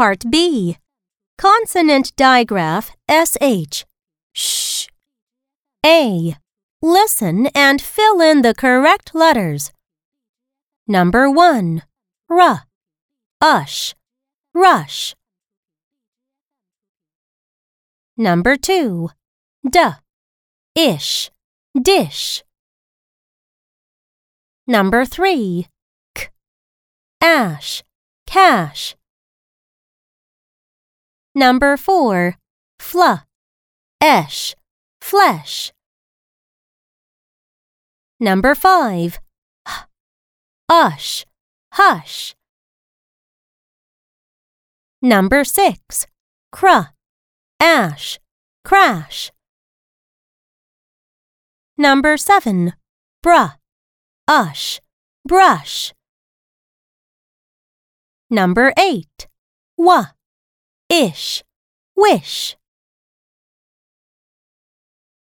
Part B. Consonant digraph SH. Sh. A. Listen and fill in the correct letters. Number 1. R. Ush. Rush. Number 2. D. Ish. Dish. Number 3. Ash. Cash. Number 4. Fl. Esh. Flesh. Number 5. H. Ush. Hush. Number 6. Cr. Ash. Crash. Number 7. Bruh. Ush. Brush. Number 8. Wa. Ish. Wish.